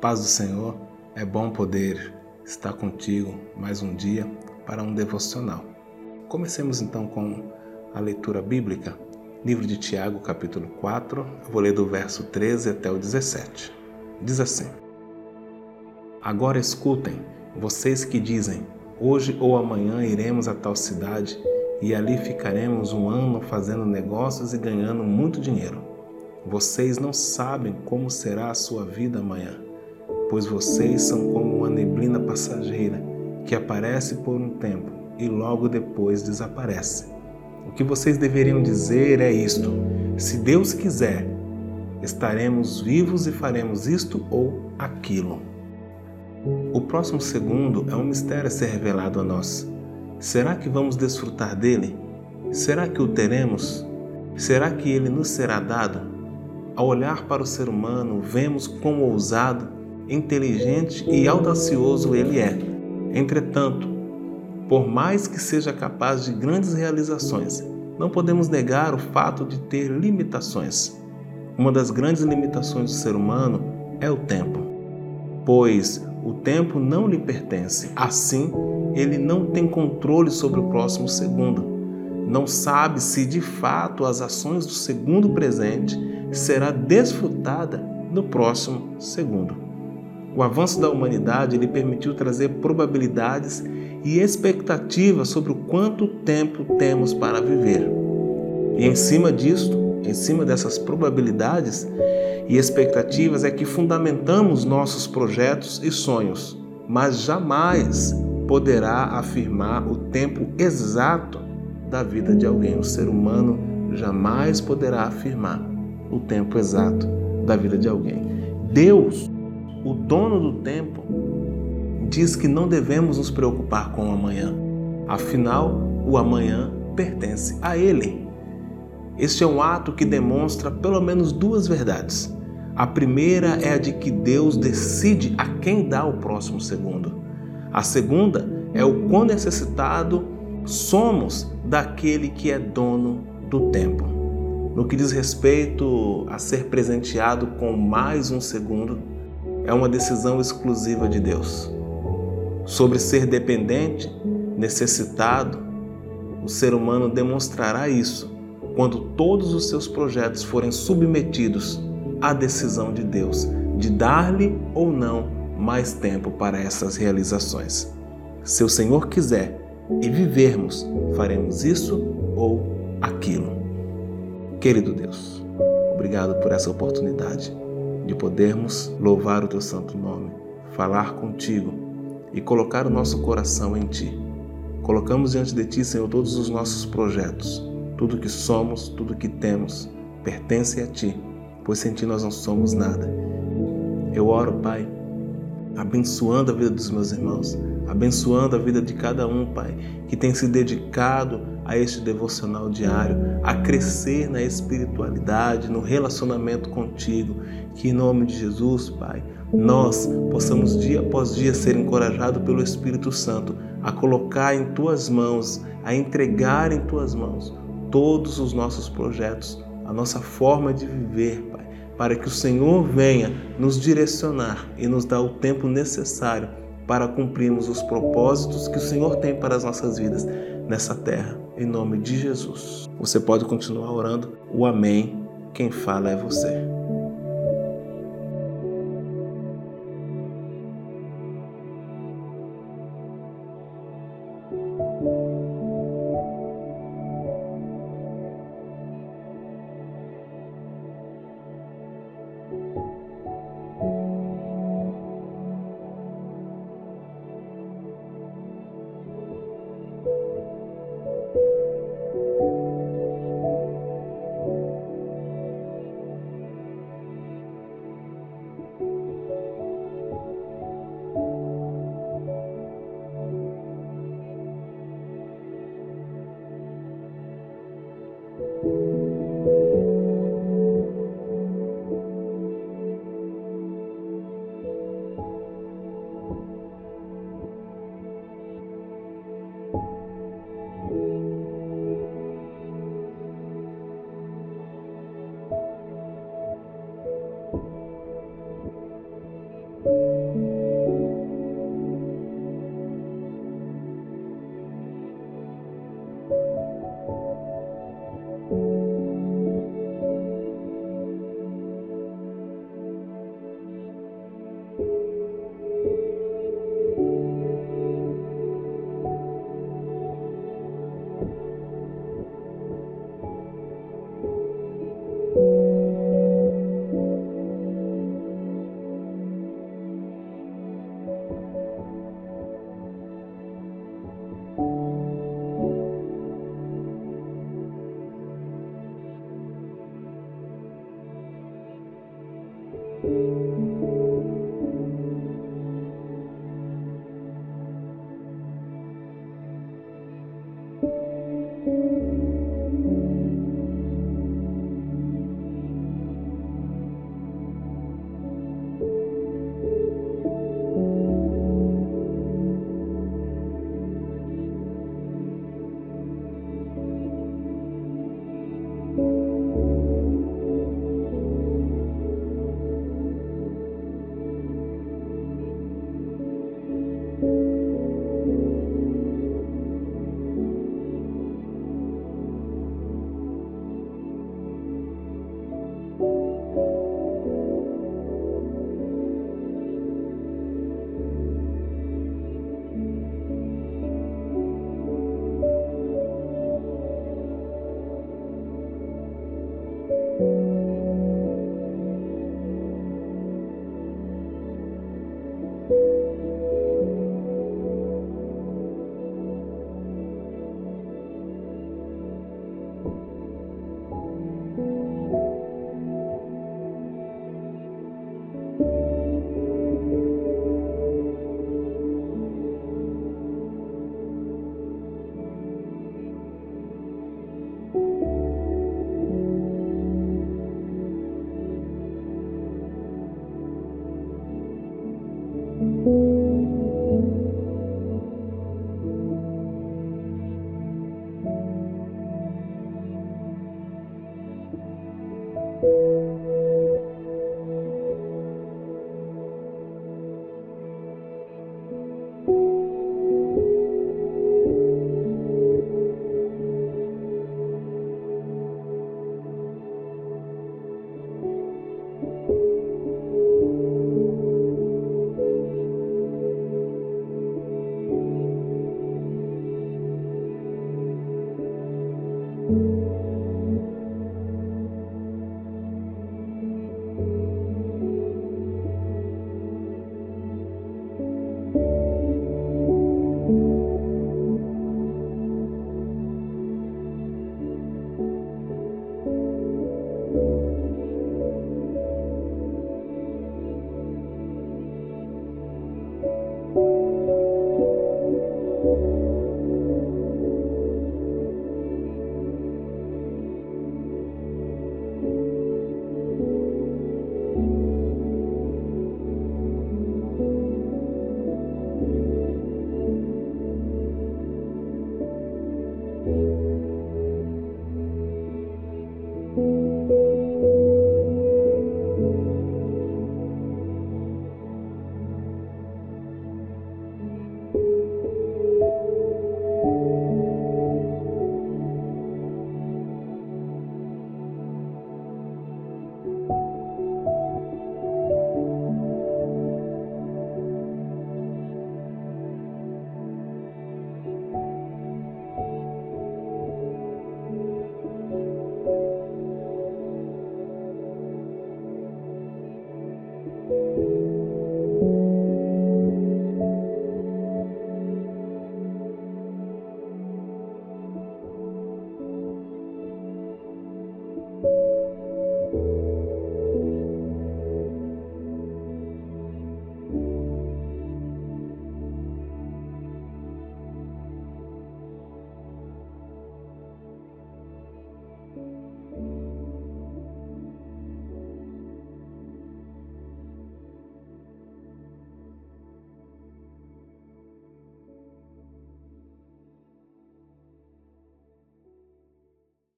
Paz do Senhor, é bom poder estar contigo mais um dia para um devocional. Comecemos então com a leitura bíblica, livro de Tiago, capítulo 4, eu vou ler do verso 13 até o 17. Diz assim: Agora escutem, vocês que dizem: Hoje ou amanhã iremos a tal cidade e ali ficaremos um ano fazendo negócios e ganhando muito dinheiro. Vocês não sabem como será a sua vida amanhã, pois vocês são como uma neblina passageira que aparece por um tempo e logo depois desaparece. O que vocês deveriam dizer é isto: se Deus quiser, estaremos vivos e faremos isto ou aquilo. O próximo segundo é um mistério a ser revelado a nós. Será que vamos desfrutar dele? Será que o teremos? Será que ele nos será dado? Ao olhar para o ser humano, vemos quão ousado, inteligente e audacioso ele é. Entretanto, por mais que seja capaz de grandes realizações, não podemos negar o fato de ter limitações. Uma das grandes limitações do ser humano é o tempo, pois o tempo não lhe pertence. Assim, ele não tem controle sobre o próximo segundo. Não sabe se de fato as ações do segundo presente será desfrutada no próximo segundo. O avanço da humanidade lhe permitiu trazer probabilidades e expectativas sobre o quanto tempo temos para viver. E em cima disto, em cima dessas probabilidades e expectativas, é que fundamentamos nossos projetos e sonhos, mas jamais poderá afirmar o tempo exato da vida de alguém. O ser humano jamais poderá afirmar o tempo exato da vida de alguém. Deus, o dono do tempo, diz que não devemos nos preocupar com o amanhã. Afinal, o amanhã pertence a Ele. Este é um ato que demonstra pelo menos duas verdades. A primeira é a de que Deus decide a quem dá o próximo segundo. A segunda é o quão necessitado somos daquele que é dono do tempo. No que diz respeito a ser presenteado com mais um segundo, é uma decisão exclusiva de Deus. Sobre ser dependente, necessitado, o ser humano demonstrará isso quando todos os seus projetos forem submetidos à decisão de Deus de dar-lhe ou não mais tempo para essas realizações. Se o Senhor quiser e vivermos, faremos isso ou aquilo. Querido Deus, obrigado por essa oportunidade de podermos louvar o teu santo nome, falar contigo e colocar o nosso coração em ti. Colocamos diante de ti, Senhor, todos os nossos projetos, tudo que somos, tudo que temos, pertence a ti, pois sem ti nós não somos nada. Eu oro, Pai, abençoando a vida dos meus irmãos, abençoando a vida de cada um, Pai, que tem se dedicado a este devocional diário, a crescer na espiritualidade, no relacionamento contigo. Que em nome de Jesus, Pai, nós possamos dia após dia ser encorajados pelo Espírito Santo a colocar em tuas mãos, a entregar em tuas mãos todos os nossos projetos, a nossa forma de viver, Pai para que o Senhor venha nos direcionar e nos dar o tempo necessário para cumprirmos os propósitos que o Senhor tem para as nossas vidas nessa terra, em nome de Jesus. Você pode continuar orando, o Amém. Quem fala é você.